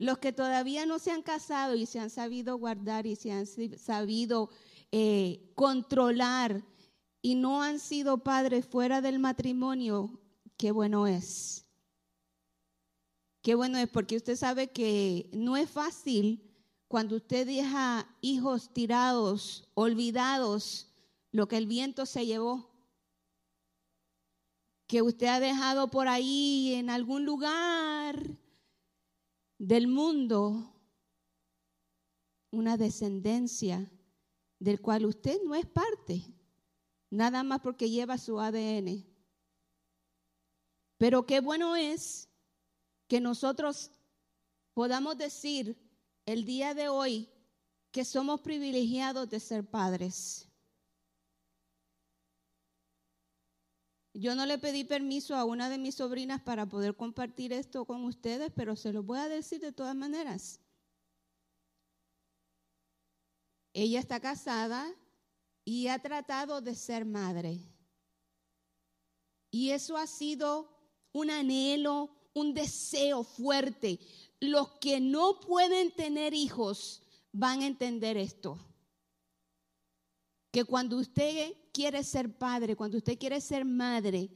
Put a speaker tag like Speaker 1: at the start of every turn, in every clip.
Speaker 1: Los que todavía no se han casado y se han sabido guardar y se han sabido eh, controlar y no han sido padres fuera del matrimonio, qué bueno es. Qué bueno es porque usted sabe que no es fácil cuando usted deja hijos tirados, olvidados, lo que el viento se llevó. Que usted ha dejado por ahí en algún lugar del mundo una descendencia del cual usted no es parte, nada más porque lleva su ADN. Pero qué bueno es que nosotros podamos decir el día de hoy que somos privilegiados de ser padres. Yo no le pedí permiso a una de mis sobrinas para poder compartir esto con ustedes, pero se lo voy a decir de todas maneras. Ella está casada y ha tratado de ser madre. Y eso ha sido un anhelo, un deseo fuerte. Los que no pueden tener hijos van a entender esto. Que cuando usted quiere ser padre, cuando usted quiere ser madre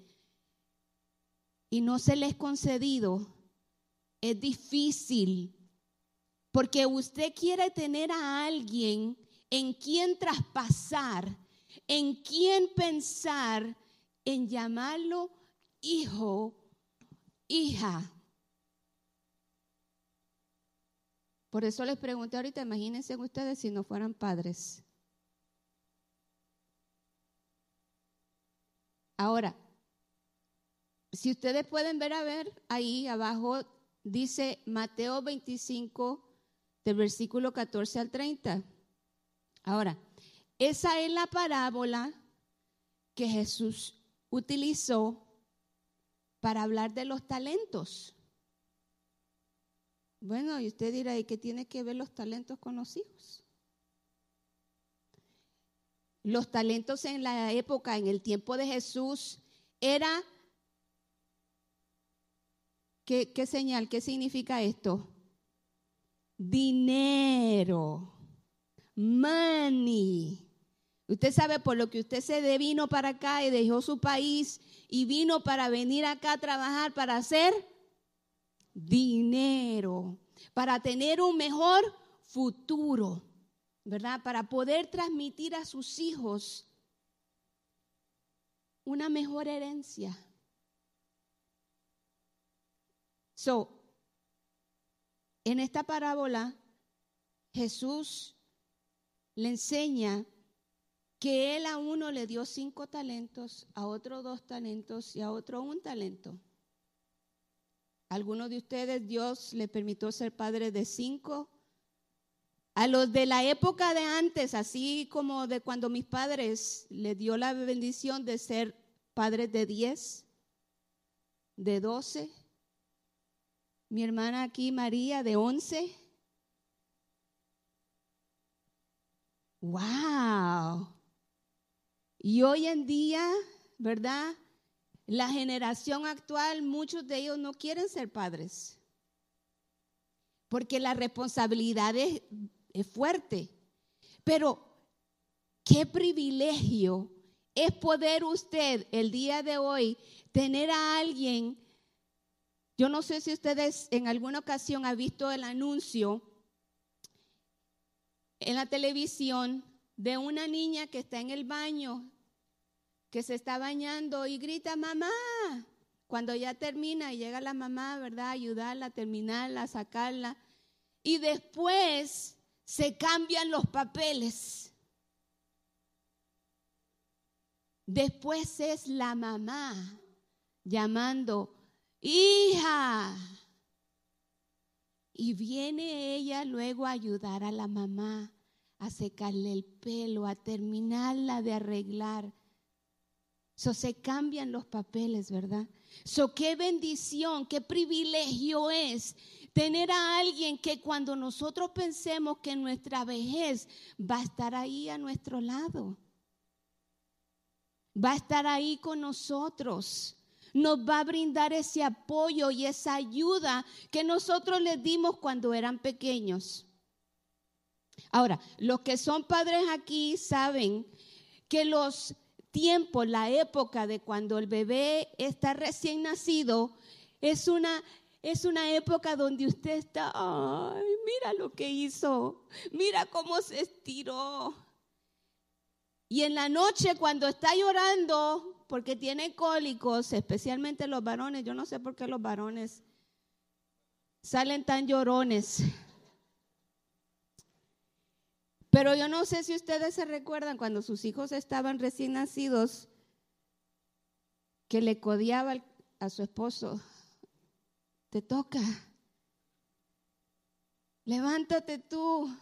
Speaker 1: y no se le es concedido, es difícil. Porque usted quiere tener a alguien en quien traspasar, en quien pensar, en llamarlo hijo, hija. Por eso les pregunté ahorita, imagínense ustedes si no fueran padres. Ahora, si ustedes pueden ver a ver, ahí abajo dice Mateo 25, del versículo 14 al 30. Ahora, esa es la parábola que Jesús utilizó para hablar de los talentos. Bueno, y usted dirá, ¿y qué tiene que ver los talentos con los hijos? Los talentos en la época, en el tiempo de Jesús, era... ¿Qué, señal? ¿Qué significa esto? Dinero. Money. Usted sabe por lo que usted se vino para acá y dejó su país y vino para venir acá a trabajar para hacer dinero, para tener un mejor futuro. ¿Verdad? Para poder transmitir a sus hijos una mejor herencia. So, en esta parábola, Jesús le enseña que él a uno le dio cinco talentos, a otro dos talentos y a otro un talento. Algunos de ustedes Dios le permitió ser padre de cinco a los de la época de antes, así como de cuando mis padres les dio la bendición de ser padres de 10, de 12, mi hermana aquí María de 11. ¡Wow! Y hoy en día, ¿verdad? La generación actual, muchos de ellos no quieren ser padres. Porque la responsabilidad es fuerte. Pero qué privilegio es poder usted el día de hoy tener a alguien. Yo no sé si ustedes en alguna ocasión han visto el anuncio en la televisión de una niña que está en el baño, que se está bañando y grita, mamá. Cuando ya termina y llega la mamá, ¿verdad? Ayudarla, terminarla, sacarla. Y después se cambian los papeles. Después es la mamá llamando, hija. Y viene ella luego a ayudar a la mamá a secarle el pelo, a terminarla de arreglar. So se cambian los papeles, ¿verdad? So qué bendición, qué privilegio es Tener a alguien que cuando nosotros pensemos que nuestra vejez va a estar ahí a nuestro lado. Va a estar ahí con nosotros. nos va a brindar ese apoyo y esa ayuda que nosotros les dimos cuando eran pequeños. Ahora, los que son padres aquí saben que los tiempos, la época de cuando el bebé está recién nacido, es una, es una época donde usted está, ay, mira lo que hizo, mira cómo se estiró. Y en la noche cuando está llorando, porque tiene cólicos, especialmente los varones, yo no sé por qué los varones salen tan llorones. Pero yo no sé si ustedes se recuerdan cuando sus hijos estaban recién nacidos, que le codiaba a su esposo, te toca, levántate tú.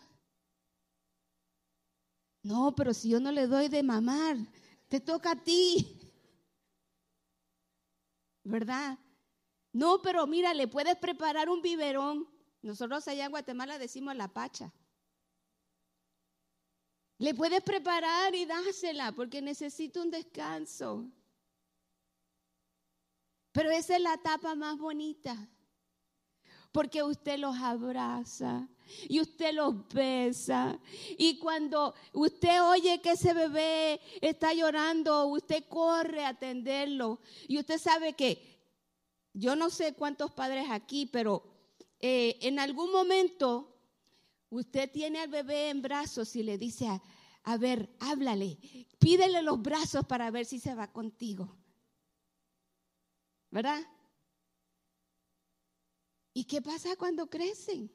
Speaker 1: No, pero si yo no le doy de mamar, te toca a ti. ¿Verdad? No, pero mira, le puedes preparar un biberón. Nosotros allá en Guatemala decimos la pacha. Le puedes preparar y dásela porque necesita un descanso. Pero esa es la etapa más bonita. Porque usted los abraza y usted los besa. Y cuando usted oye que ese bebé está llorando, usted corre a atenderlo. Y usted sabe que, yo no sé cuántos padres aquí, pero eh, en algún momento Usted tiene al bebé en brazos y le dice, a, ver, háblale, pídele los brazos para ver si se va contigo. ¿Verdad? ¿Y qué pasa cuando crecen?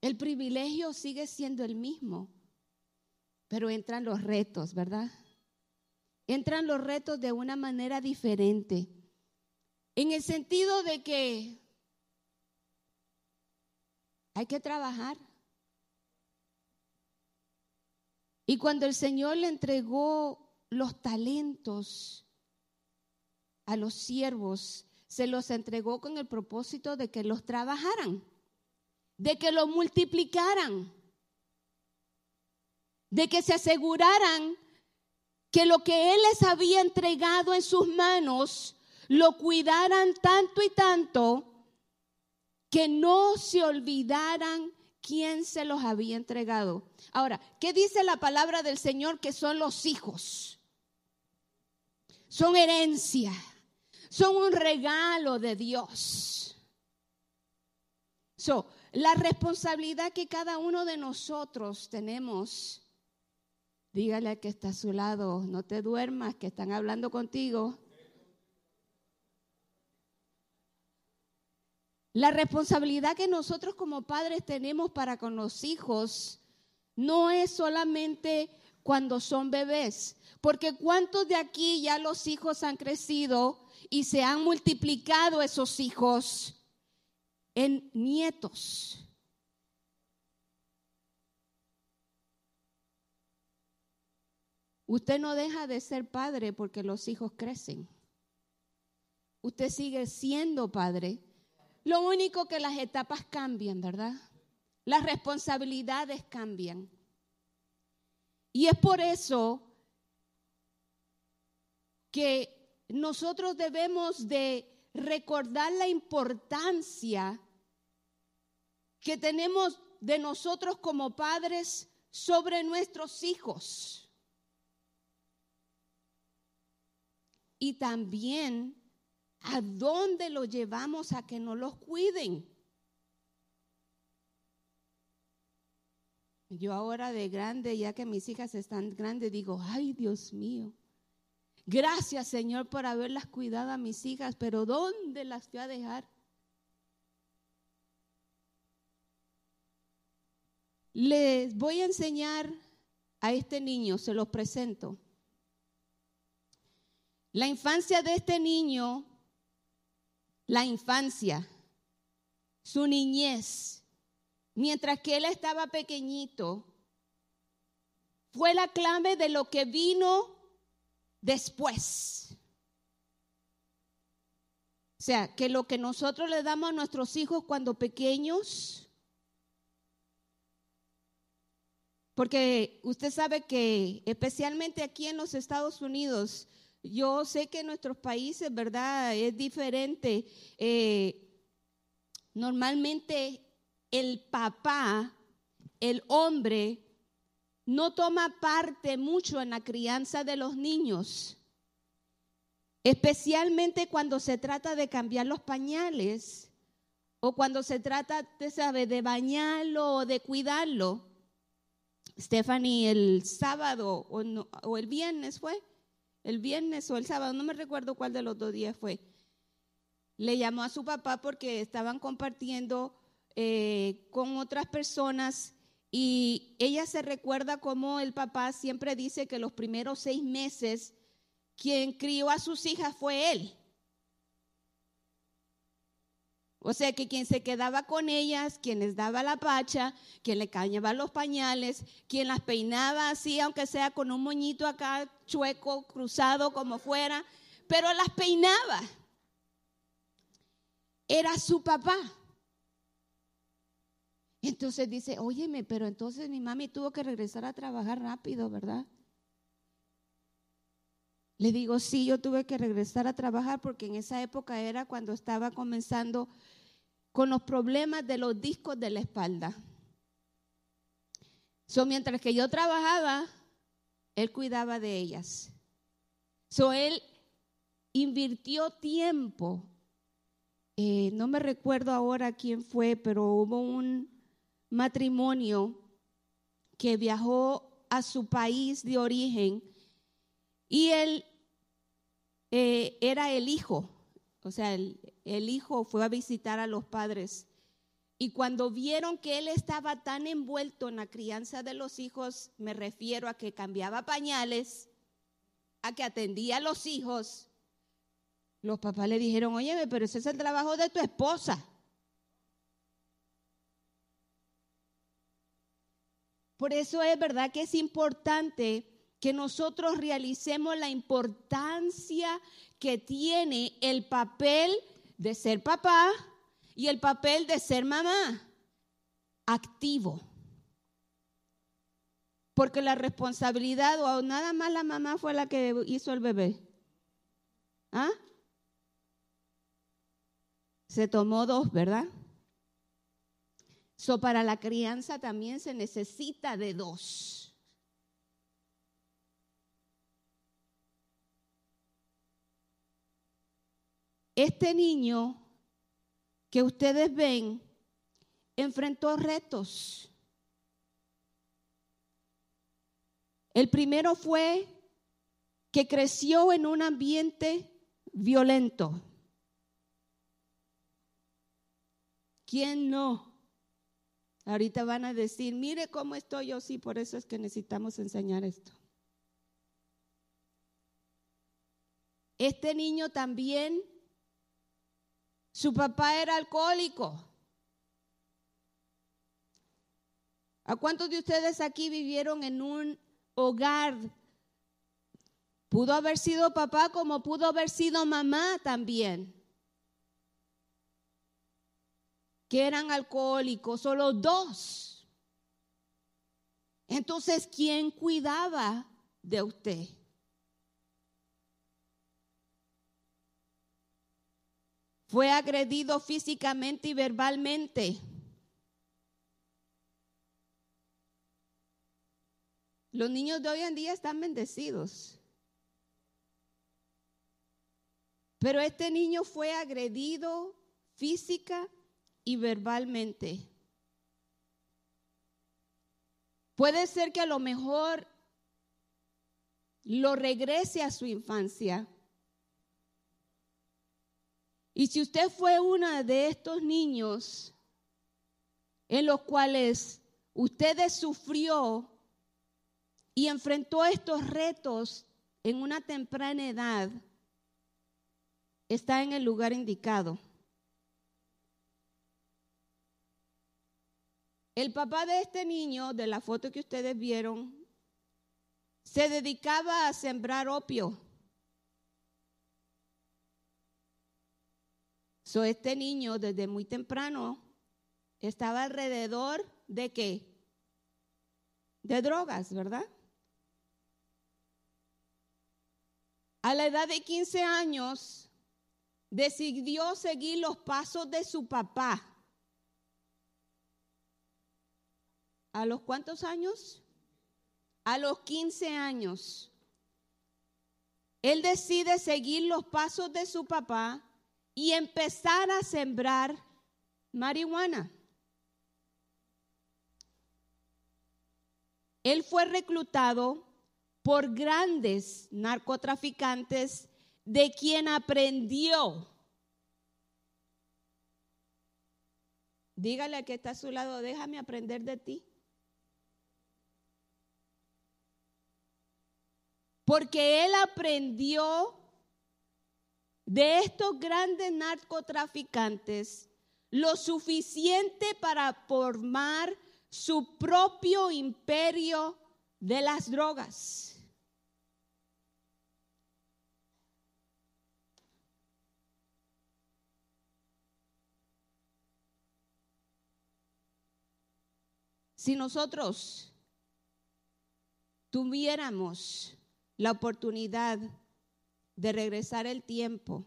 Speaker 1: El privilegio sigue siendo el mismo, pero entran los retos, ¿verdad? Entran los retos de una manera diferente. En el sentido de que hay que trabajar. Y cuando el Señor le entregó los talentos a los siervos, se los entregó con el propósito de que los trabajaran, de que los multiplicaran, de que se aseguraran que lo que Él les había entregado en sus manos lo cuidaran tanto y tanto que no se olvidaran quién se los había entregado. Ahora, ¿qué dice la palabra del Señor que son los hijos? Son herencia, son un regalo de Dios. So, la responsabilidad que cada uno de nosotros tenemos, dígale a que está a su lado, no te duermas, que están hablando contigo. La responsabilidad que nosotros como padres tenemos para con los hijos no es solamente cuando son bebés, porque ¿cuántos de aquí ya los hijos han crecido y se han multiplicado esos hijos en nietos? Usted no deja de ser padre porque los hijos crecen. Usted sigue siendo padre lo único que las etapas cambian, ¿verdad? Las responsabilidades cambian. Y es por eso que nosotros debemos de recordar la importancia que tenemos de nosotros como padres sobre nuestros hijos. Y también ¿A dónde lo llevamos a que no los cuiden? Yo ahora de grande, ya que mis hijas están grandes, digo, ay Dios mío, gracias Señor por haberlas cuidado a mis hijas, pero ¿dónde las voy a dejar? Les voy a enseñar a este niño, se los presento. La infancia de este niño la infancia, su niñez, mientras que él estaba pequeñito, fue la clave de lo que vino después. O sea, que lo que nosotros le damos a nuestros hijos cuando pequeños, porque usted sabe que especialmente aquí en los Estados Unidos, yo sé que en nuestros países, ¿verdad? Es diferente. Eh, normalmente el papá, el hombre, no toma parte mucho en la crianza de los niños, especialmente cuando se trata de cambiar los pañales o cuando se trata, usted sabe, de bañarlo o de cuidarlo. Stephanie el sábado o, o el viernes fue, el viernes o el sábado, no me recuerdo cuál de los dos días fue, le llamó a su papá porque estaban compartiendo eh, con otras personas y ella se recuerda como el papá siempre dice que los primeros seis meses quien crió a sus hijas fue él. O sea que quien se quedaba con ellas, quien les daba la pacha, quien le cañaba los pañales, quien las peinaba así, aunque sea con un moñito acá chueco, cruzado, como fuera, pero las peinaba. Era su papá. Entonces dice, óyeme, pero entonces mi mami tuvo que regresar a trabajar rápido, ¿verdad? Le digo, sí, yo tuve que regresar a trabajar porque en esa época era cuando estaba comenzando con los problemas de los discos de la espalda. So, mientras que yo trabajaba, él cuidaba de ellas. So, él invirtió tiempo. Eh, no me recuerdo ahora quién fue, pero hubo un, matrimonio que viajó a su país de origen y él eh, era el hijo, o sea, el, hijo fue a visitar a los padres. Y cuando vieron que él estaba tan envuelto en la crianza de los hijos, me refiero a que cambiaba pañales, a que atendía a los hijos, los papás le dijeron, oye, pero ese es el trabajo de tu esposa. Por eso es verdad que es importante que nosotros realicemos la importancia que tiene el papel de ser papá y el papel de ser mamá activo. Porque la responsabilidad, o nada más la mamá fue la que hizo el bebé. ¿Ah? Se tomó dos, ¿verdad? So, para la crianza también se necesita de dos. Este niño que ustedes ven enfrentó retos. El primero fue que creció en un ambiente violento. ¿Quién no? Ahorita van a decir, mire cómo estoy yo, sí, por eso es que necesitamos enseñar esto. Este niño también, su papá era alcohólico. ¿A cuántos de ustedes aquí vivieron en un hogar? Pudo haber sido papá como pudo haber sido mamá también. Que eran alcohólicos, solo dos. Entonces, ¿quién cuidaba de usted? Fue agredido físicamente y verbalmente. Los niños de hoy en día están bendecidos. Pero este niño fue agredido física y verbalmente. Puede ser que a lo mejor lo regrese a su infancia. Y si usted fue una de estos niños en los cuales usted sufrió y enfrentó estos retos en una temprana edad, está en el lugar indicado. El papá de este niño, de la foto que ustedes vieron, se dedicaba a sembrar opio. So, este niño desde muy temprano estaba alrededor de qué? De drogas, ¿verdad? a la edad de 15 años, decidió seguir los pasos de su papá. ¿A los cuántos años? A los 15 años. Él decide seguir los pasos de su papá y empezar a sembrar marihuana. Él fue reclutado por grandes narcotraficantes de quien aprendió. Dígale a que está a su lado, déjame aprender de ti. Porque él aprendió de estos grandes narcotraficantes lo suficiente para formar su propio imperio de las drogas. Si nosotros tuviéramos la oportunidad de regresar el tiempo,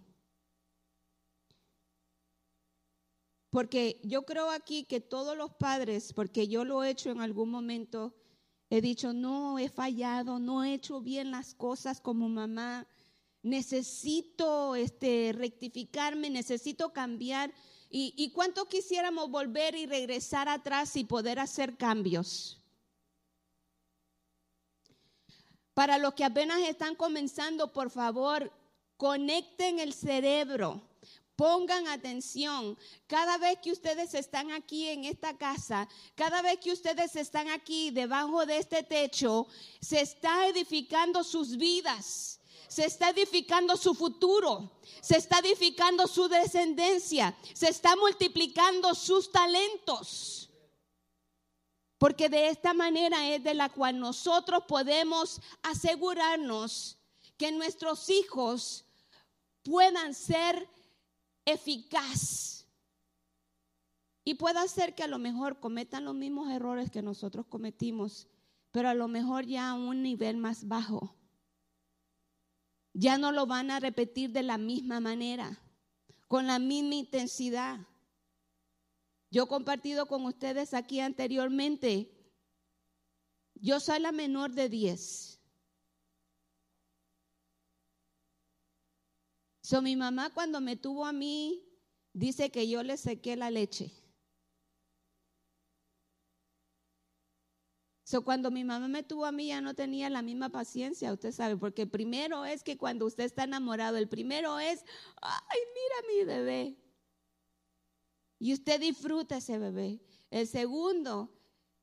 Speaker 1: porque yo creo aquí que todos los padres, porque yo lo he hecho en algún momento, he dicho, no, he fallado, no he hecho bien las cosas como mamá, necesito este, rectificarme, necesito cambiar. ¿Y, cuánto quisiéramos volver y regresar atrás y poder hacer cambios? Para los que apenas están comenzando, por favor, conecten el cerebro. Pongan atención. Cada vez que ustedes están aquí en esta casa, cada vez que ustedes están aquí debajo de este techo, se está edificando sus vidas se está edificando su futuro, se está edificando su descendencia, se está multiplicando sus talentos. Porque de esta manera es de la cual nosotros podemos asegurarnos que nuestros hijos puedan ser eficaz. Y pueda ser que a lo mejor cometan los mismos errores que nosotros cometimos, pero a lo mejor ya a un nivel más bajo ya no lo van a repetir de la misma manera, con la misma intensidad. Yo he compartido con ustedes aquí anteriormente, yo soy la menor de 10. So, mi mamá cuando me tuvo a mí, dice que yo le sequé la leche. So, cuando mi mamá me tuvo a mí ya no tenía la misma paciencia, usted sabe, porque primero es que cuando usted está enamorado, el primero es, ay, mira mi bebé. Y usted disfruta ese bebé. El segundo,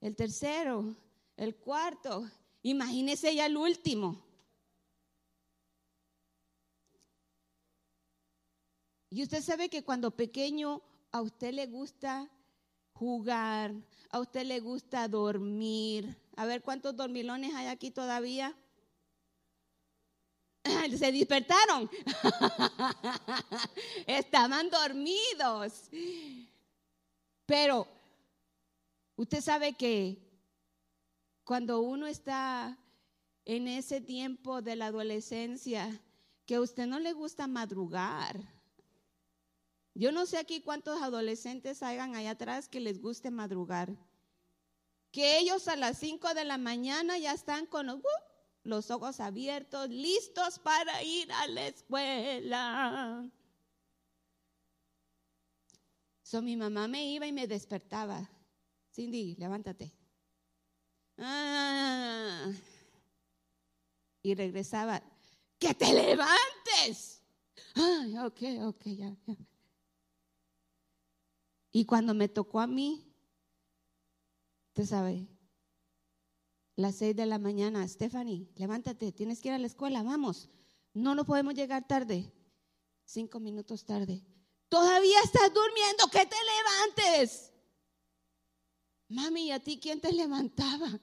Speaker 1: el tercero, el cuarto, imagínese ya el último. Y usted sabe que cuando pequeño a usted le gusta jugar, a usted le gusta dormir. A ver cuántos dormilones hay aquí todavía. Se despertaron. Estaban dormidos. Pero usted sabe que cuando uno está en ese tiempo de la adolescencia, que a usted no le gusta madrugar, yo no sé aquí cuántos adolescentes hayan allá atrás que les guste madrugar. Que ellos a las 5 de la mañana ya están con los, ojos abiertos, listos para ir a la escuela. So, mi mamá me iba y me despertaba. Cindy, levántate. Ah. y regresaba. Que te levantes. Ay, ok, ok, ya, ya. Y cuando me tocó a mí, usted sabe, las seis de la mañana, Stephanie, levántate, tienes que ir a la escuela, vamos. No nos podemos llegar tarde. Cinco minutos tarde. Todavía estás durmiendo, que te levantes. Mami, ¿y a ti quién te levantaba?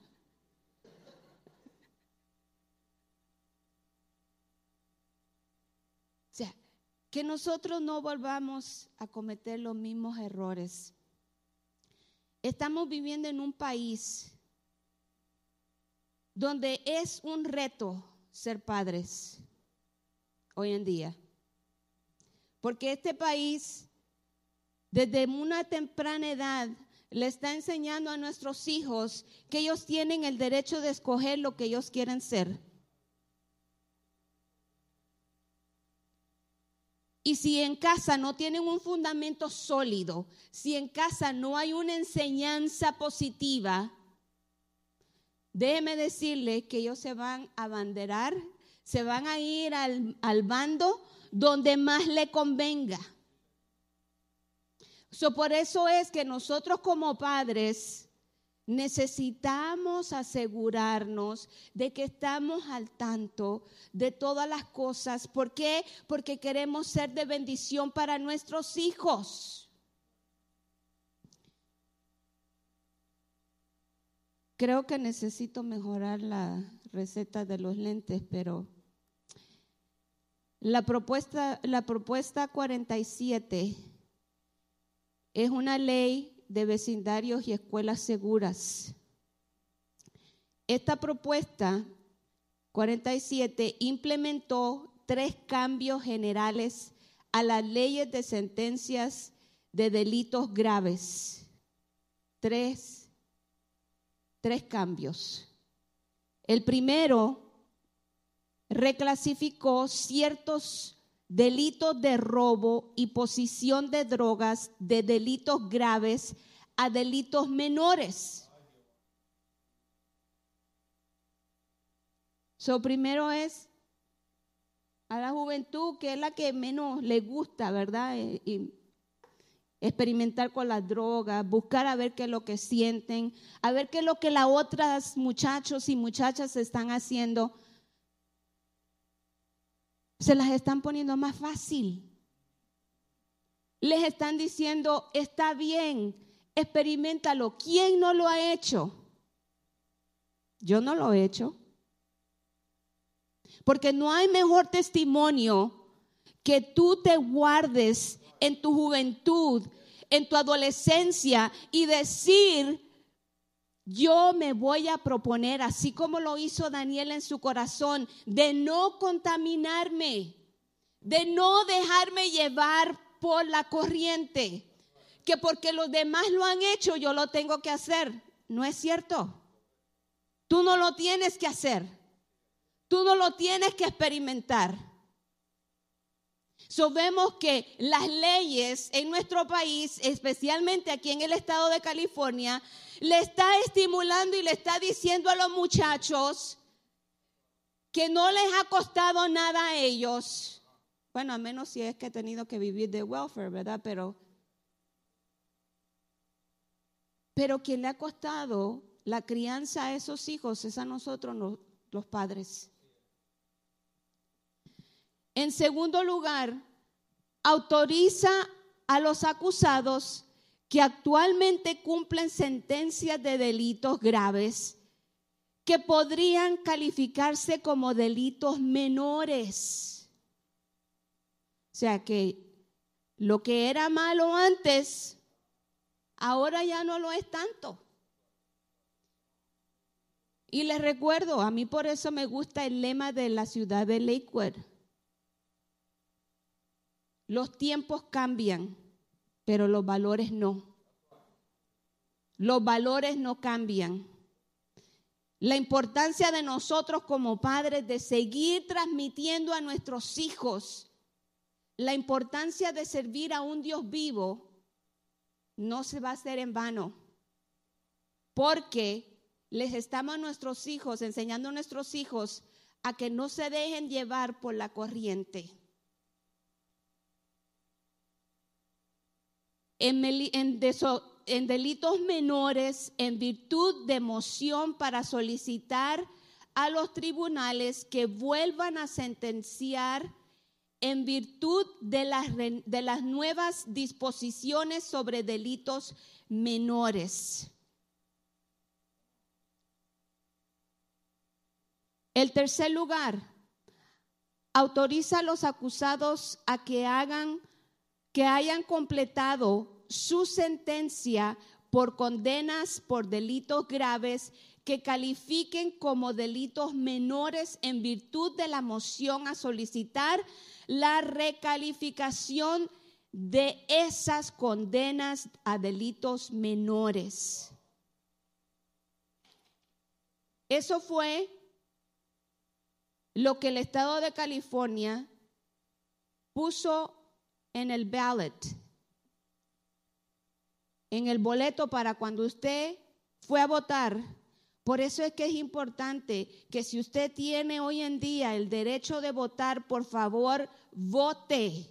Speaker 1: que nosotros no volvamos a cometer los mismos errores. Estamos viviendo en un país donde es un reto ser padres. hoy en día. Porque este país, desde una temprana edad, le está enseñando a nuestros hijos que ellos tienen el derecho de escoger lo que ellos quieren ser. Y si en casa no tienen un fundamento sólido, si en casa no hay una enseñanza positiva, déjeme decirle que ellos se van a abanderar, se van a ir al, al bando donde más le convenga. So, por eso es que nosotros como padres necesitamos asegurarnos de que estamos al tanto de todas las cosas. ¿Por qué? Porque queremos ser de bendición para nuestros hijos. Creo que necesito mejorar la receta de los lentes, pero la propuesta, la propuesta 47 es una ley de vecindarios y escuelas seguras. Esta propuesta 47 implementó tres cambios generales a las leyes de sentencias de delitos graves. Tres, tres cambios. El primero reclasificó ciertos delitos de robo y posición de drogas de delitos graves a delitos menores. So, primero es a la juventud, que es la que menos le gusta, ¿verdad? Experimentar con las drogas, buscar a ver qué es lo que sienten, a ver qué es lo que las otras muchachos y muchachas están haciendo se las están poniendo más fácil. Les están diciendo, está bien, experimentalo. ¿Quién no lo ha hecho? Yo no lo he hecho. Porque no hay mejor testimonio que tú te guardes en tu juventud, en tu adolescencia y decir, yo me voy a proponer, así como lo hizo Daniel en su corazón, de no contaminarme, de no dejarme llevar por la corriente, que porque los demás lo han hecho, yo lo tengo que hacer. No es cierto. Tú no lo tienes que hacer. Tú no lo tienes que experimentar. So, vemos que las leyes en nuestro país, especialmente aquí en el estado de California, le está estimulando y le está diciendo a los muchachos que no les ha costado nada a ellos. Bueno, a menos si es que he tenido que vivir de welfare, ¿verdad? Pero, pero quien le ha costado la crianza a esos hijos es a nosotros los padres. En segundo lugar, autoriza a los acusados que actualmente cumplen sentencias de delitos graves que podrían calificarse como delitos menores. O sea que lo que era malo antes, ahora ya no lo es tanto. Y les recuerdo, a mí por eso me gusta el lema de la ciudad de Lakewood. Los tiempos cambian pero los valores no. Los valores no cambian. La importancia de nosotros como padres de seguir transmitiendo a nuestros hijos la importancia de servir a un Dios vivo no se va a hacer en vano. Porque les estamos a nuestros hijos, enseñando a nuestros hijos a que no se dejen llevar por la corriente. En, delitos menores en virtud de moción para solicitar a los tribunales que vuelvan a sentenciar en virtud de las, de las nuevas disposiciones sobre delitos menores. El tercer lugar, autoriza a los acusados a que hagan que hayan completado su sentencia por condenas por delitos graves que califiquen como delitos menores en virtud de la moción a solicitar la recalificación de esas condenas a delitos menores. Eso fue lo que el Estado de California puso en el ballot, en el boleto para cuando usted fue a votar. Por eso es que es importante que si usted tiene hoy en día el derecho de votar, por favor, vote.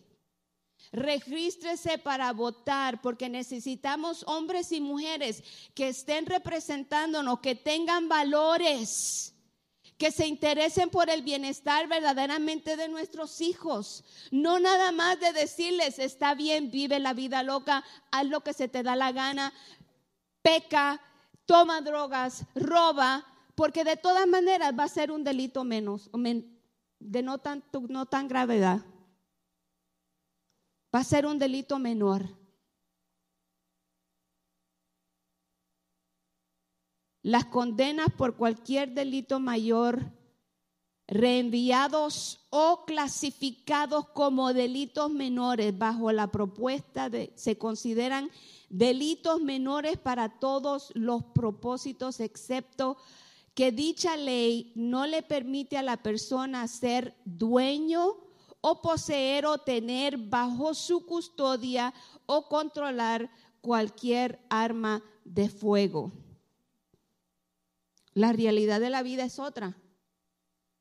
Speaker 1: Regístrese para votar porque necesitamos hombres y mujeres que estén representándonos, que tengan valores que se interesen por el bienestar verdaderamente de nuestros hijos. No nada más de decirles, está bien, vive la vida loca, haz lo que se te da la gana, peca, toma drogas, roba, porque de todas maneras va a ser un delito menos, de no tan, no tan gravedad. Va a ser un delito menor. Las condenas por cualquier delito mayor reenviados o clasificados como delitos menores bajo la propuesta de se consideran delitos menores para todos los propósitos excepto que dicha ley no le permite a la persona ser dueño o poseer o tener bajo su custodia o controlar cualquier arma de fuego. La realidad de la vida es otra.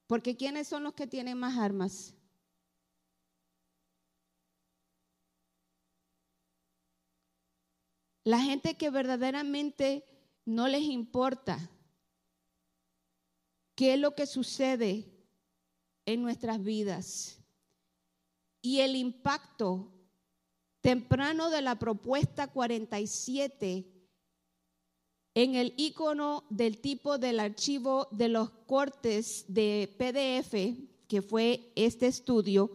Speaker 1: Porque ¿quiénes son los que tienen más armas? La gente que verdaderamente no les importa qué es lo que sucede en nuestras vidas. Y el impacto temprano de la propuesta 47 en el icono del tipo del archivo de los cortes de PDF, que fue este estudio,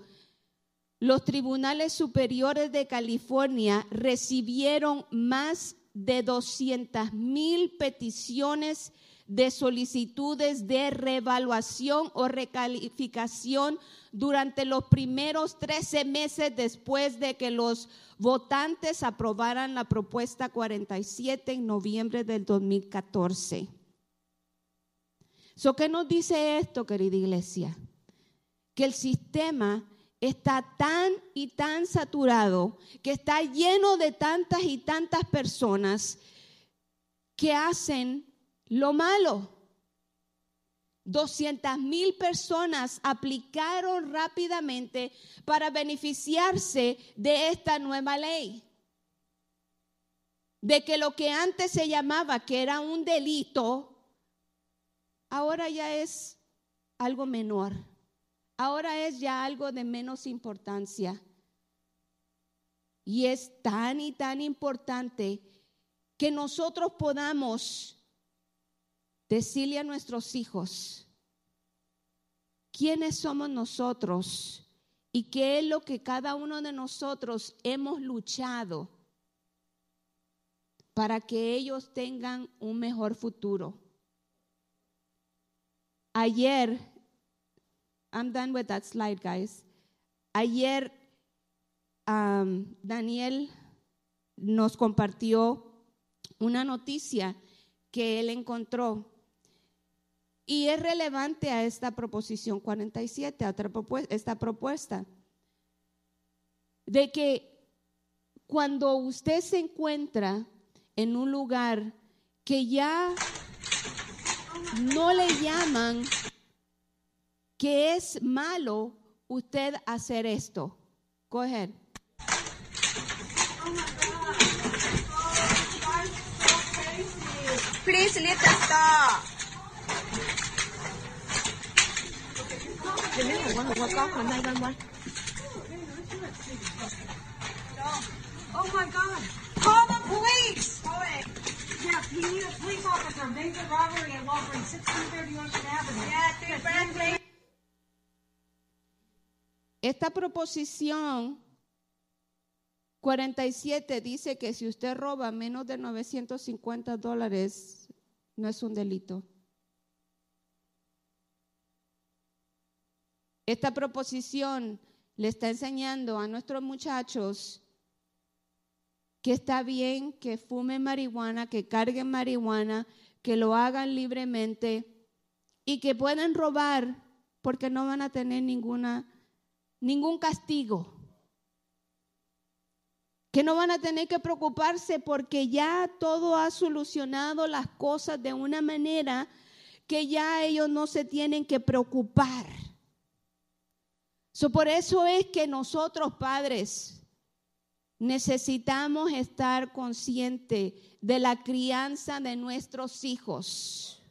Speaker 1: los tribunales superiores de California recibieron más de 200 mil peticiones de solicitudes de revaluación o recalificación durante los primeros 13 meses después de que los votantes aprobaran la propuesta 47 en noviembre del 2014. ¿So qué nos dice esto, querida iglesia? Que el sistema está tan y tan saturado, que está lleno de tantas y tantas personas que hacen lo malo. 200 mil personas aplicaron rápidamente para beneficiarse de esta nueva ley. De que lo que antes se llamaba que era un delito, ahora ya es algo menor. Ahora es ya algo de menos importancia. Y es tan y tan importante que nosotros podamos decirle a nuestros hijos quiénes somos nosotros y qué es lo que cada uno de nosotros hemos luchado para que ellos tengan un mejor futuro. Ayer, I'm done with that slide, guys. Ayer, um, Daniel nos compartió una noticia que él encontró y es relevante a esta proposición 47, a esta propuesta, de que cuando usted se encuentra en un lugar que ya no le llaman que es malo usted hacer esto. Ahead. Please let us stop. My God. Call the police. Officer. Major robbery at Walgreens, 1630 Ocean Avenue. Yeah, Esta proposición 47 dice que si usted roba menos de 950 dólares no es un delito. Esta proposición le está enseñando a nuestros muchachos que está bien que fumen marihuana, que carguen marihuana, que lo hagan libremente y que pueden robar porque no van a tener ningún castigo. Que no van a tener que preocuparse porque ya todo ha solucionado las cosas de una manera que ya ellos no se tienen que preocupar. Por eso es que nosotros padres necesitamos estar conscientes de la crianza de nuestros hijos.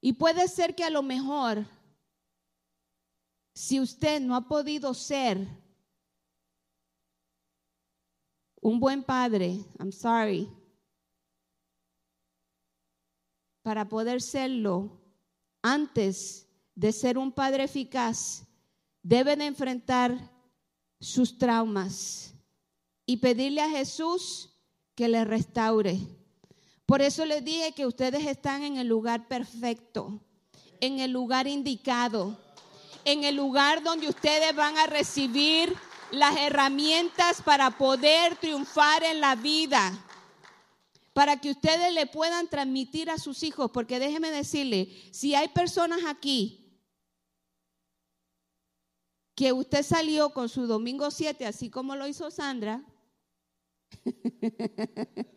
Speaker 1: Y puede ser que a lo mejor, si usted no ha podido ser un buen padre, I'm sorry, para poder serlo antes de ser un padre eficaz, debe de enfrentar sus traumas y pedirle a Jesús que le restaure. Por eso les dije que ustedes están en el lugar perfecto, en el lugar indicado, en el lugar donde ustedes van a recibir las herramientas para poder triunfar en la vida, para que ustedes le puedan transmitir a sus hijos, porque déjeme decirle, si hay personas aquí que usted salió con su domingo 7, así como lo hizo Sandra,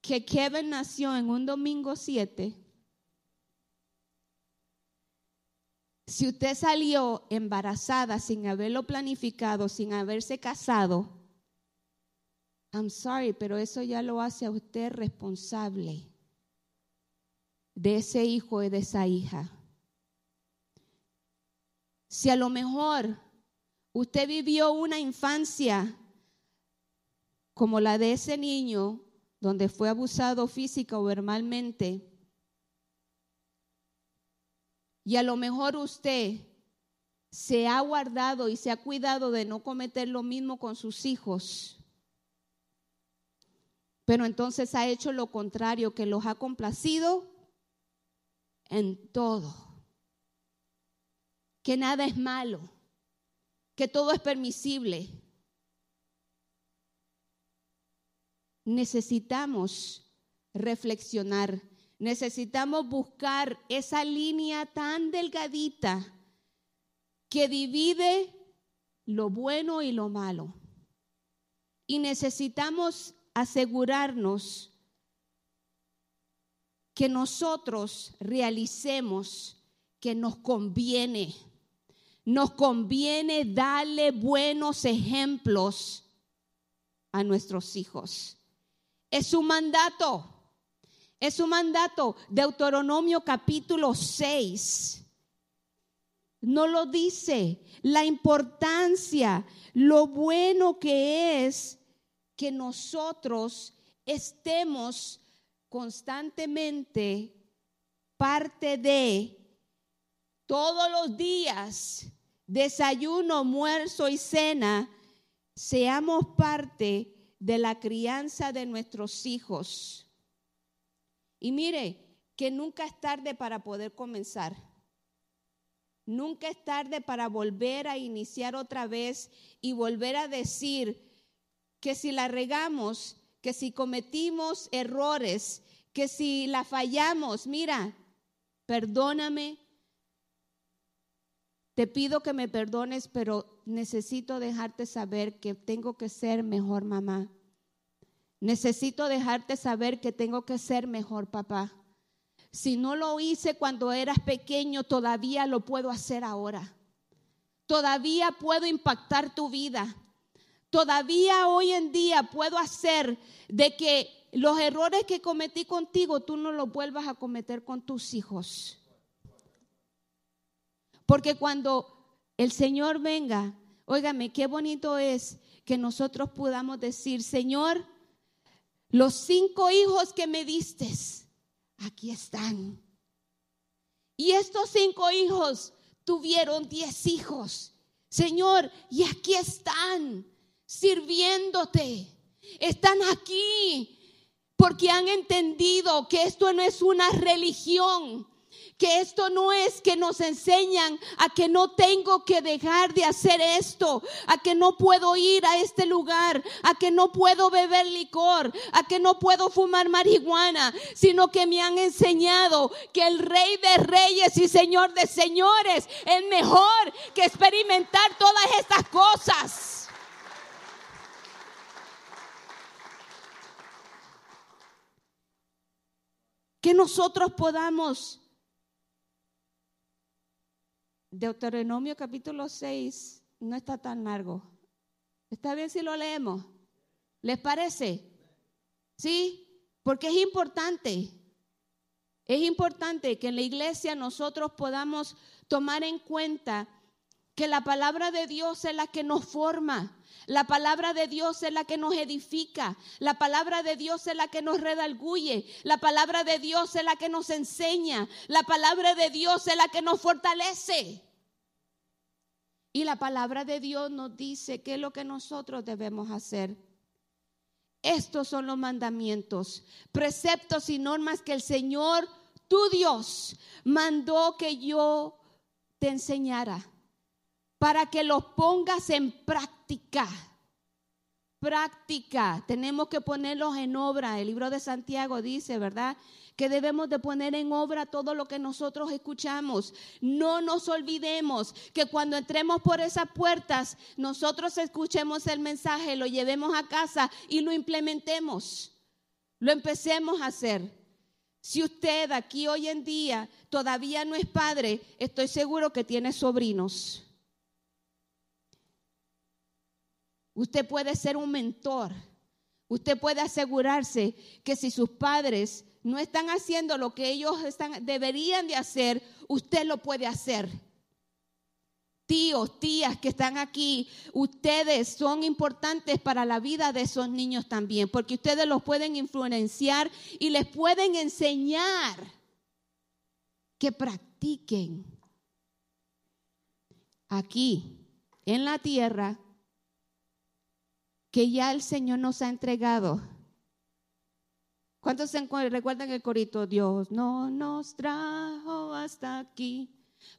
Speaker 1: que Kevin nació en un domingo 7, si usted salió embarazada sin haberlo planificado, sin haberse casado, I'm sorry, pero eso ya lo hace a usted responsable de ese hijo y de esa hija. Si a lo mejor usted vivió una infancia como la de ese niño, donde fue abusado física o verbalmente, y a lo mejor usted se ha guardado y se ha cuidado de no cometer lo mismo con sus hijos, pero entonces ha hecho lo contrario, que los ha complacido en todo que nada es malo, que todo es permisible. Necesitamos reflexionar, necesitamos buscar esa línea tan delgadita que divide lo bueno y lo malo. Y necesitamos asegurarnos que nosotros realicemos que nos conviene nos conviene darle buenos ejemplos a nuestros hijos. Es su mandato. Es su mandato. Deuteronomio capítulo 6. No lo dice. La importancia, lo bueno que es que nosotros estemos constantemente parte de todos los días desayuno, almuerzo y cena, seamos parte de la crianza de nuestros hijos. Y mire, que nunca es tarde para poder comenzar. Nunca es tarde para volver a iniciar otra vez y volver a decir que si la regamos, que si cometimos errores, que si la fallamos, mira, perdóname, te pido que me perdones, pero necesito dejarte saber que tengo que ser mejor mamá. Necesito dejarte saber que tengo que ser mejor papá. Si no lo hice cuando eras pequeño, todavía lo puedo hacer ahora. Todavía puedo impactar tu vida. Todavía hoy en día puedo hacer de que los errores que cometí contigo tú no los vuelvas a cometer con tus hijos. Porque cuando el Señor venga, óigame, qué bonito es que nosotros podamos decir, Señor, los cinco hijos que me diste, aquí están. Y estos cinco hijos tuvieron diez hijos. Señor, y aquí están, sirviéndote. Están aquí porque han entendido que esto no es una religión, que esto no es que nos enseñan a que no tengo que dejar de hacer esto, a que no puedo ir a este lugar, a que no puedo beber licor, a que no puedo fumar marihuana, sino que me han enseñado que el rey de reyes y señor de señores es mejor que experimentar todas estas cosas. Que nosotros podamos Deuteronomio capítulo 6 no está tan largo. ¿Está bien si lo leemos? ¿Les parece? ¿Sí? Porque es importante. Es importante que en la iglesia nosotros podamos tomar en cuenta que la palabra de Dios es la que nos forma. La palabra de Dios es la que nos edifica. La palabra de Dios es la que nos redalguye. La palabra de Dios es la que nos enseña. La palabra de Dios es la que nos fortalece. Y la palabra de Dios nos dice qué es lo que nosotros debemos hacer. Estos son los mandamientos, preceptos y normas que el Señor, tu Dios, mandó que yo te enseñara para que los pongas en práctica. Práctica, tenemos que ponerlos en obra. El libro de Santiago dice, ¿verdad? Que debemos de poner en obra todo lo que nosotros escuchamos. No nos olvidemos que cuando entremos por esas puertas, nosotros escuchemos el mensaje, lo llevemos a casa y lo implementemos. Lo empecemos a hacer. Si usted aquí hoy en día todavía no es padre, estoy seguro que tiene sobrinos. Usted puede ser un mentor. Usted puede asegurarse que si sus padres no están haciendo lo que ellos están, deberían de hacer, usted lo puede hacer. Tíos, tías que están aquí, ustedes son importantes para la vida de esos niños también, porque ustedes los pueden influenciar y les pueden enseñar que practiquen aquí en la tierra que ya el Señor nos ha entregado. ¿Cuántos se recuerdan el corito? Dios no nos trajo hasta aquí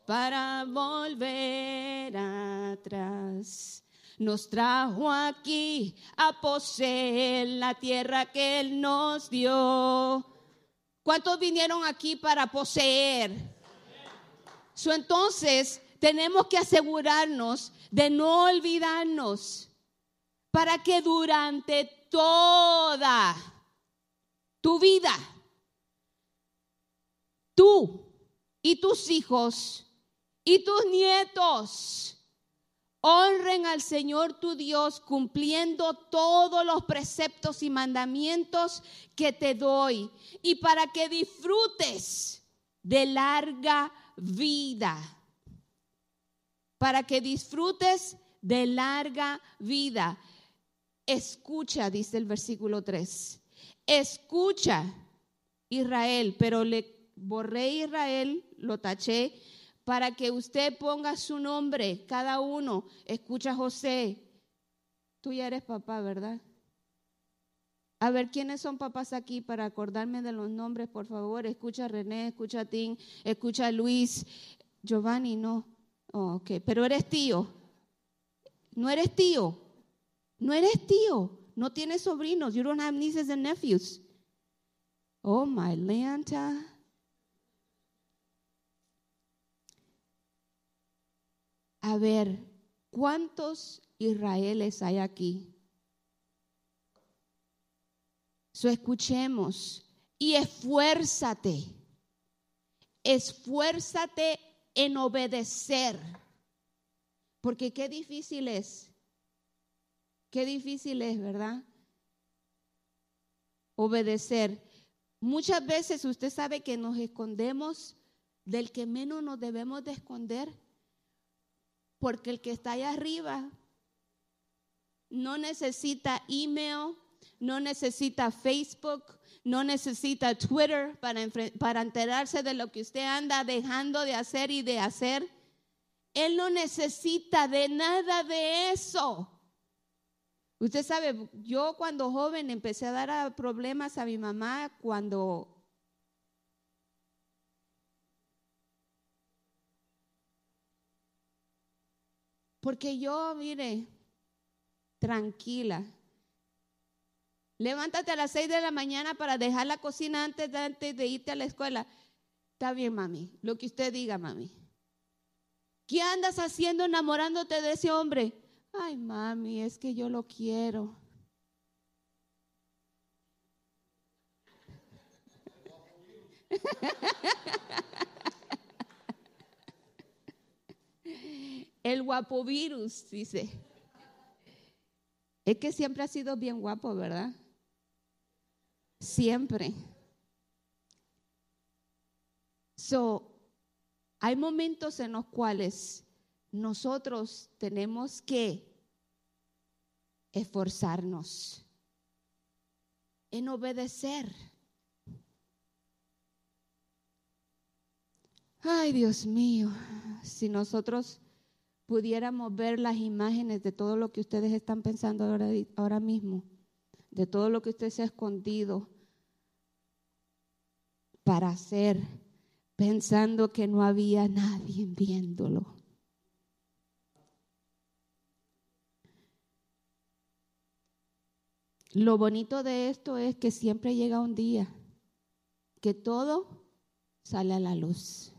Speaker 1: para volver atrás. Nos trajo aquí a poseer la tierra que Él nos dio. ¿Cuántos vinieron aquí para poseer? So, entonces, tenemos que asegurarnos de no olvidarnos para que durante toda tu vida, tú y tus hijos y tus nietos honren al Señor tu Dios cumpliendo todos los preceptos y mandamientos que te doy y para que disfrutes de larga vida. Para que disfrutes de larga vida. Escucha, dice el versículo 3. Escucha, Israel, pero le borré Israel, lo taché, para que usted ponga su nombre, cada uno. Escucha, José. Tú ya eres papá, ¿verdad? A ver, ¿quiénes son papás aquí para acordarme de los nombres, por favor? Escucha René, escucha a Tim, escucha a Luis. Giovanni, no. Oh, ok, pero eres tío. No eres tío. No eres tío, no tienes sobrinos. You don't have nieces and nephews. Oh, my Lanta. A ver, ¿cuántos Israeles hay aquí? So escuchemos y esfuérzate. Esfuérzate en obedecer. Porque qué difícil es Qué difícil es, ¿verdad? Obedecer. Muchas veces usted sabe que nos escondemos del que menos nos debemos de esconder, porque el que está allá arriba no necesita email, no necesita Facebook, no necesita Twitter para, para enterarse de lo que usted anda dejando de hacer y de hacer. Él no necesita de nada de eso Usted sabe, yo cuando joven empecé a dar problemas a mi mamá cuando Porque yo, mire, tranquila. Levántate a las seis de la mañana para dejar la cocina antes de, antes de irte a la escuela. Está bien, mami, lo que usted diga, mami. ¿Qué andas haciendo enamorándote de ese hombre? Ay, mami, es que yo lo quiero. El guapo virus, dice. Es que siempre ha sido bien guapo, ¿verdad? Siempre. So, hay momentos en los cuales nosotros tenemos que esforzarnos en obedecer. Ay, Dios mío, si nosotros pudiéramos ver las imágenes de todo lo que ustedes están pensando ahora, ahora mismo, de todo lo que usted se ha escondido para hacer, pensando que no había nadie viéndolo. Lo bonito de esto es que siempre llega un día que todo sale a la luz.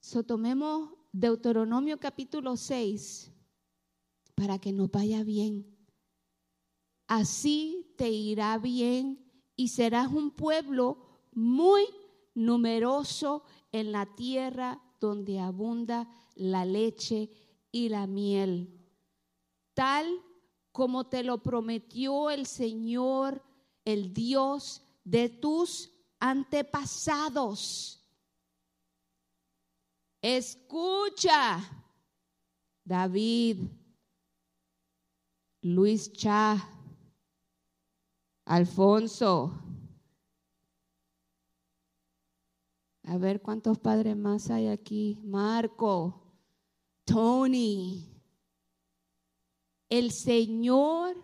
Speaker 1: So, tomemos Deuteronomio capítulo 6 para que nos vaya bien. Así te irá bien y serás un pueblo muy numeroso en la tierra donde abunda la leche y la miel, tal como te lo prometió el Señor, el Dios de tus antepasados. Escucha, David, Luis Cha, Alfonso. A ver cuántos padres más hay aquí. Marco, Tony. El Señor,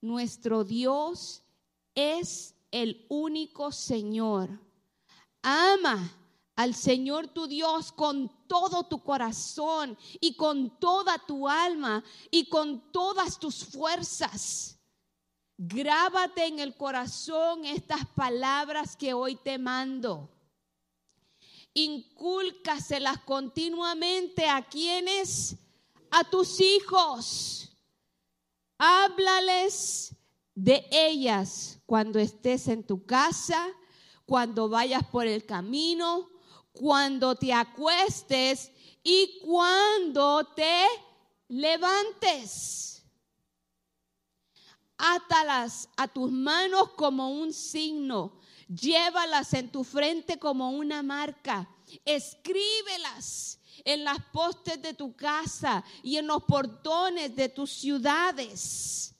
Speaker 1: nuestro Dios, es el único Señor. Ama al Señor tu Dios con todo tu corazón y con toda tu alma y con todas tus fuerzas. Grábate en el corazón estas palabras que hoy te mando. Incúlcaselas continuamente a quienes, a tus hijos. Háblales de ellas cuando estés en tu casa, cuando vayas por el camino, cuando te acuestes y cuando te levantes. Átalas a tus manos como un signo, llévalas en tu frente como una marca, escríbelas en las postes de tu casa y en los portones de tus ciudades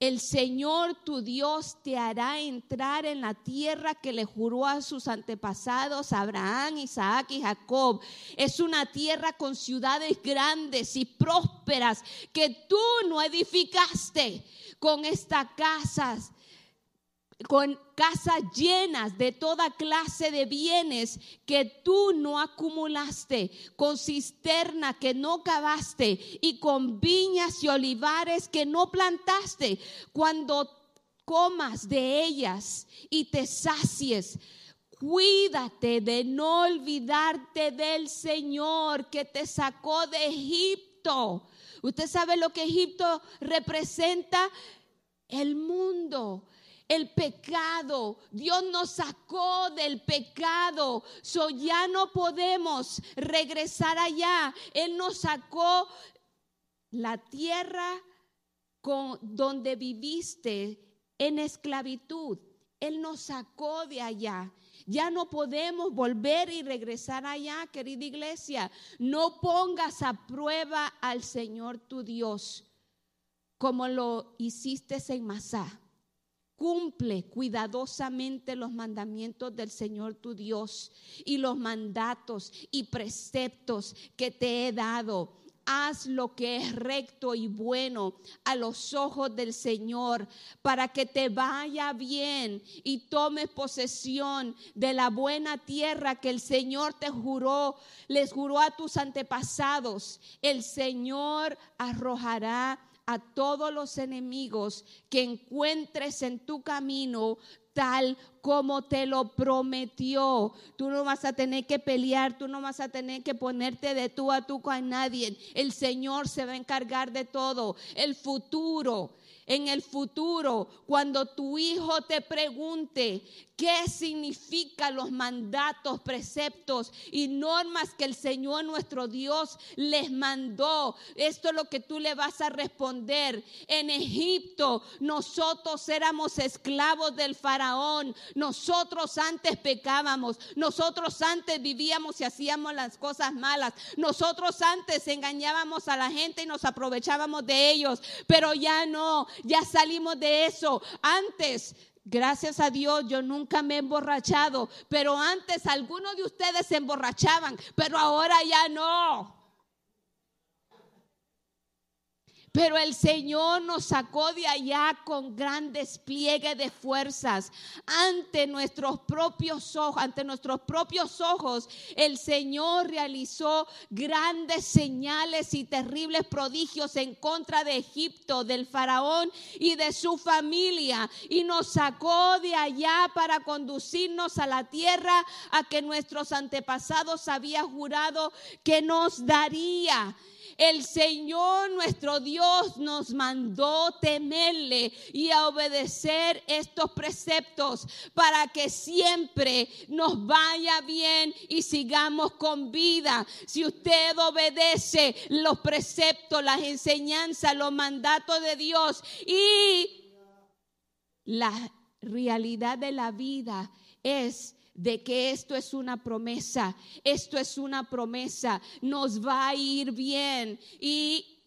Speaker 1: el Señor tu Dios te hará entrar en la tierra que le juró a sus antepasados, Abraham, Isaac y Jacob. Es una tierra con ciudades grandes y prósperas que tú no edificaste con estas casas con casas llenas de toda clase de bienes que tú no acumulaste, con cisterna que no cavaste y con viñas y olivares que no plantaste. Cuando comas de ellas y te sacies, cuídate de no olvidarte del Señor que te sacó de Egipto. Usted sabe lo que Egipto representa? El mundo el pecado. Dios nos sacó del pecado. So ya no podemos regresar allá. Él nos sacó la tierra con, donde viviste en esclavitud. Él nos sacó de allá. Ya no podemos volver y regresar allá, querida iglesia. No pongas a prueba al Señor tu Dios como lo hiciste en Masá Cumple cuidadosamente los mandamientos del Señor tu Dios y los mandatos y preceptos que te he dado haz lo que es recto y bueno a los ojos del Señor, para que te vaya bien y tomes posesión de la buena tierra que el Señor te juró, les juró a tus antepasados. El Señor arrojará a todos los enemigos que encuentres en tu camino tal como te lo prometió. Tú no vas a tener que pelear, tú no vas a tener que ponerte de tú a tú con nadie. El Señor se va a encargar de todo. El futuro en el futuro, cuando tu hijo te pregunte qué significan los mandatos, preceptos y normas que el Señor nuestro Dios les mandó, esto es lo que tú le vas a responder. En Egipto nosotros éramos esclavos del faraón, nosotros antes pecábamos, nosotros antes vivíamos y hacíamos las cosas malas, nosotros antes engañábamos a la gente y nos aprovechábamos de ellos, pero ya no, ya salimos de eso. Antes Gracias a Dios yo nunca me he emborrachado, pero antes algunos de ustedes se emborrachaban, pero ahora ya no. Pero el Señor nos sacó de allá con gran despliegue de fuerzas. Ante nuestros propios ojos, ante nuestros propios ojos, el Señor realizó grandes señales y terribles prodigios en contra de Egipto, del faraón y de su familia. Y nos sacó de allá para conducirnos a la tierra a que nuestros antepasados habían jurado que nos daría. El Señor nuestro Dios nos mandó temerle y a obedecer estos preceptos para que siempre nos vaya bien y sigamos con vida. Si usted obedece los preceptos, las enseñanzas, los mandatos de Dios y la realidad de la vida es de que esto es una promesa, esto es una promesa, nos va a ir bien y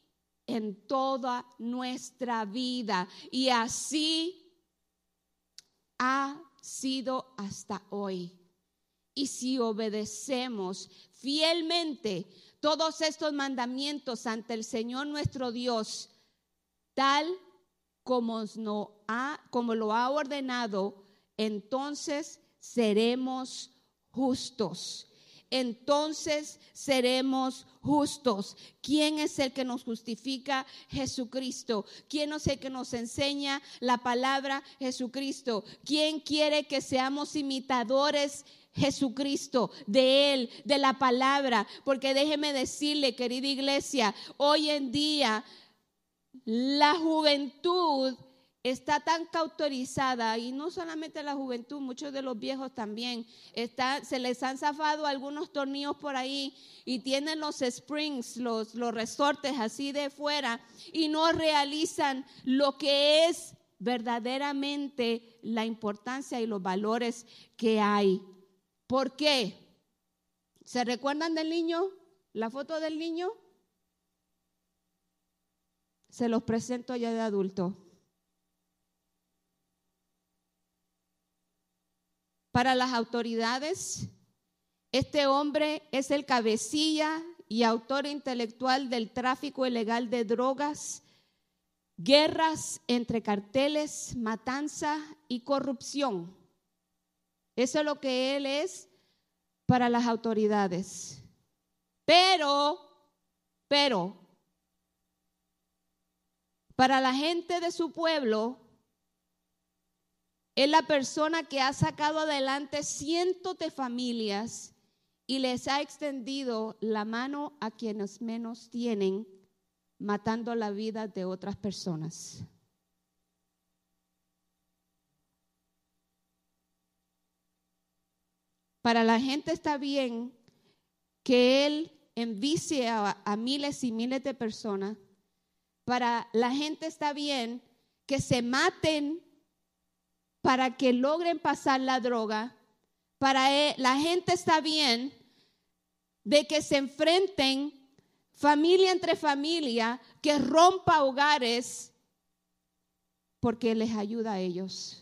Speaker 1: en toda nuestra vida. Y así ha sido hasta hoy. Y si obedecemos fielmente todos estos mandamientos ante el Señor nuestro Dios, tal como, lo ha ordenado, entonces seremos justos. Entonces seremos justos. ¿Quién es el que nos justifica? Jesucristo. ¿Quién es el que nos enseña la palabra? Jesucristo. ¿Quién quiere que seamos imitadores? Jesucristo, de Él, de la palabra. Porque déjeme decirle, querida iglesia, hoy en día la juventud está tan cautorizada, y no solamente la juventud, muchos de los viejos también, está, se les han zafado algunos tornillos por ahí y tienen los springs, los, los resortes así de fuera, y no realizan lo que es verdaderamente la importancia y los valores que hay. ¿Por qué? ¿Se recuerdan del niño? ¿La foto del niño? Se los presento ya de adulto. Para las autoridades, este hombre es el cabecilla y autor intelectual del tráfico ilegal de drogas, guerras entre carteles, matanza y corrupción. Eso es lo que él es para las autoridades. Pero, pero, para la gente de su pueblo, es la persona que ha sacado adelante cientos de familias y les ha extendido la mano a quienes menos tienen, matando la vida de otras personas. Para la gente está bien que Él envicie a, a, miles y miles de personas. Para la gente está bien que se maten para que logren pasar la droga, para eh, la gente está bien, de que se enfrenten familia entre familia, que rompa hogares, porque les ayuda a ellos.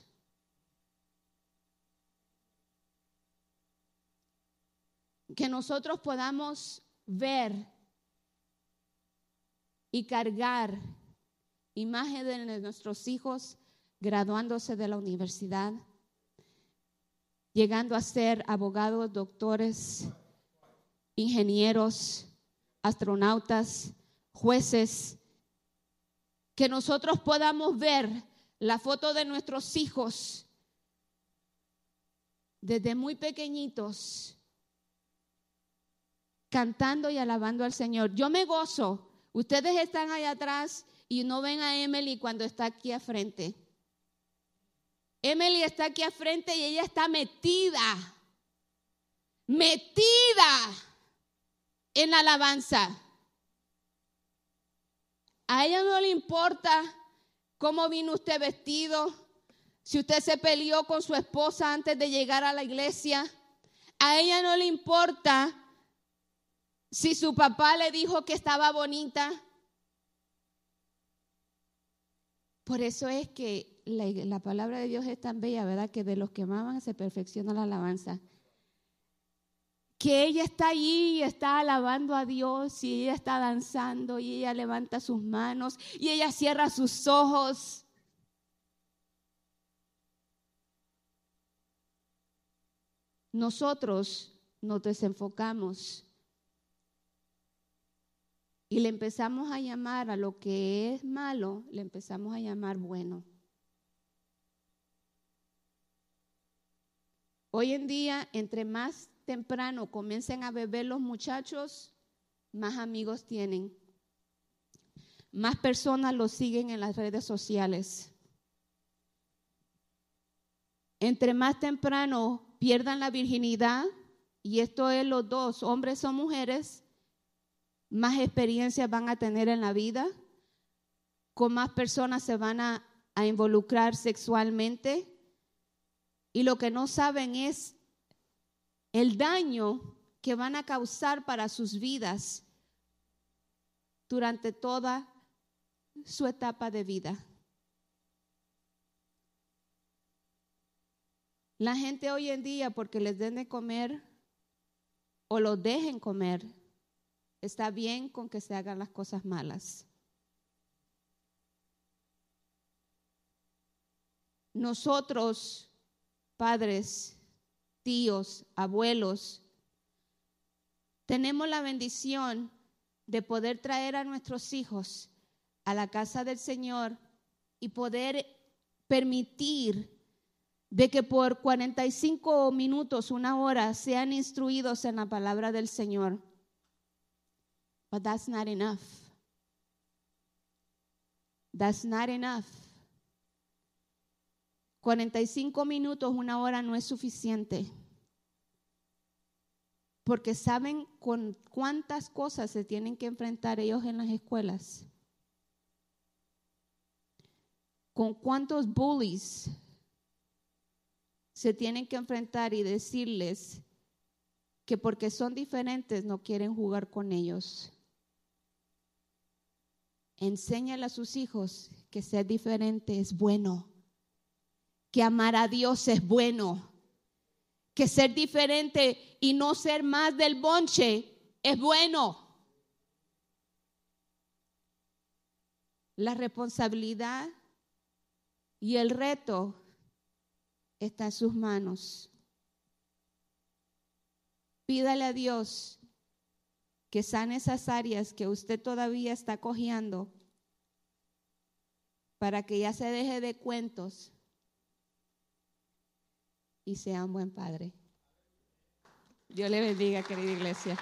Speaker 1: que nosotros podamos ver y cargar imágenes de nuestros hijos graduándose de la universidad, llegando a ser abogados, doctores, ingenieros, astronautas, jueces, que nosotros podamos ver la foto de nuestros hijos desde muy pequeñitos, cantando y alabando al Señor. Yo me gozo. Ustedes están allá atrás y no ven a Emily cuando está aquí a frente. Emily está aquí a frente y ella está metida, metida en alabanza. A ella no le importa cómo vino usted vestido, si usted se peleó con su esposa antes de llegar a la iglesia. A ella no le importa si su papá le dijo que estaba bonita. Por eso es que la, la, palabra de Dios es tan bella, ¿verdad? Que de los que amaban se perfecciona la alabanza que ella está allí y está alabando a Dios y ella está danzando y ella levanta sus manos y ella cierra sus ojos. Nosotros nos desenfocamos y le empezamos a llamar a lo que es malo, le empezamos a llamar bueno. Hoy en día, entre más temprano comiencen a beber los muchachos, más amigos tienen. Más personas los siguen en las redes sociales. Entre más temprano pierdan la virginidad, y esto es los dos, hombres o mujeres, más experiencias van a tener en la vida, con más personas se van a, a involucrar sexualmente. Y lo que no saben es el daño que van a causar para sus vidas durante toda su etapa de vida. La gente hoy en día, porque les den de comer o lo dejen comer, está bien con que se hagan las cosas malas. Nosotros, padres, tíos, abuelos, tenemos la bendición de poder traer a nuestros hijos a la casa del Señor y poder permitir de que por 45 minutos, una hora, sean instruidos en la palabra del Señor. But that's not enough. That's not enough. 45 minutos, una hora no es suficiente. Porque saben con cuántas cosas se tienen que enfrentar ellos en las escuelas. Con cuántos bullies se tienen que enfrentar y decirles que porque son diferentes no quieren jugar con ellos. Enséñale a sus hijos que ser diferente es bueno que amar a Dios es bueno, que ser diferente y no ser más del bonche es bueno. La responsabilidad y el reto está en sus manos. Pídale a Dios que sane esas áreas que usted todavía está cojeando para que ya se deje de cuentos y sea un buen padre. Dios le bendiga, querida iglesia.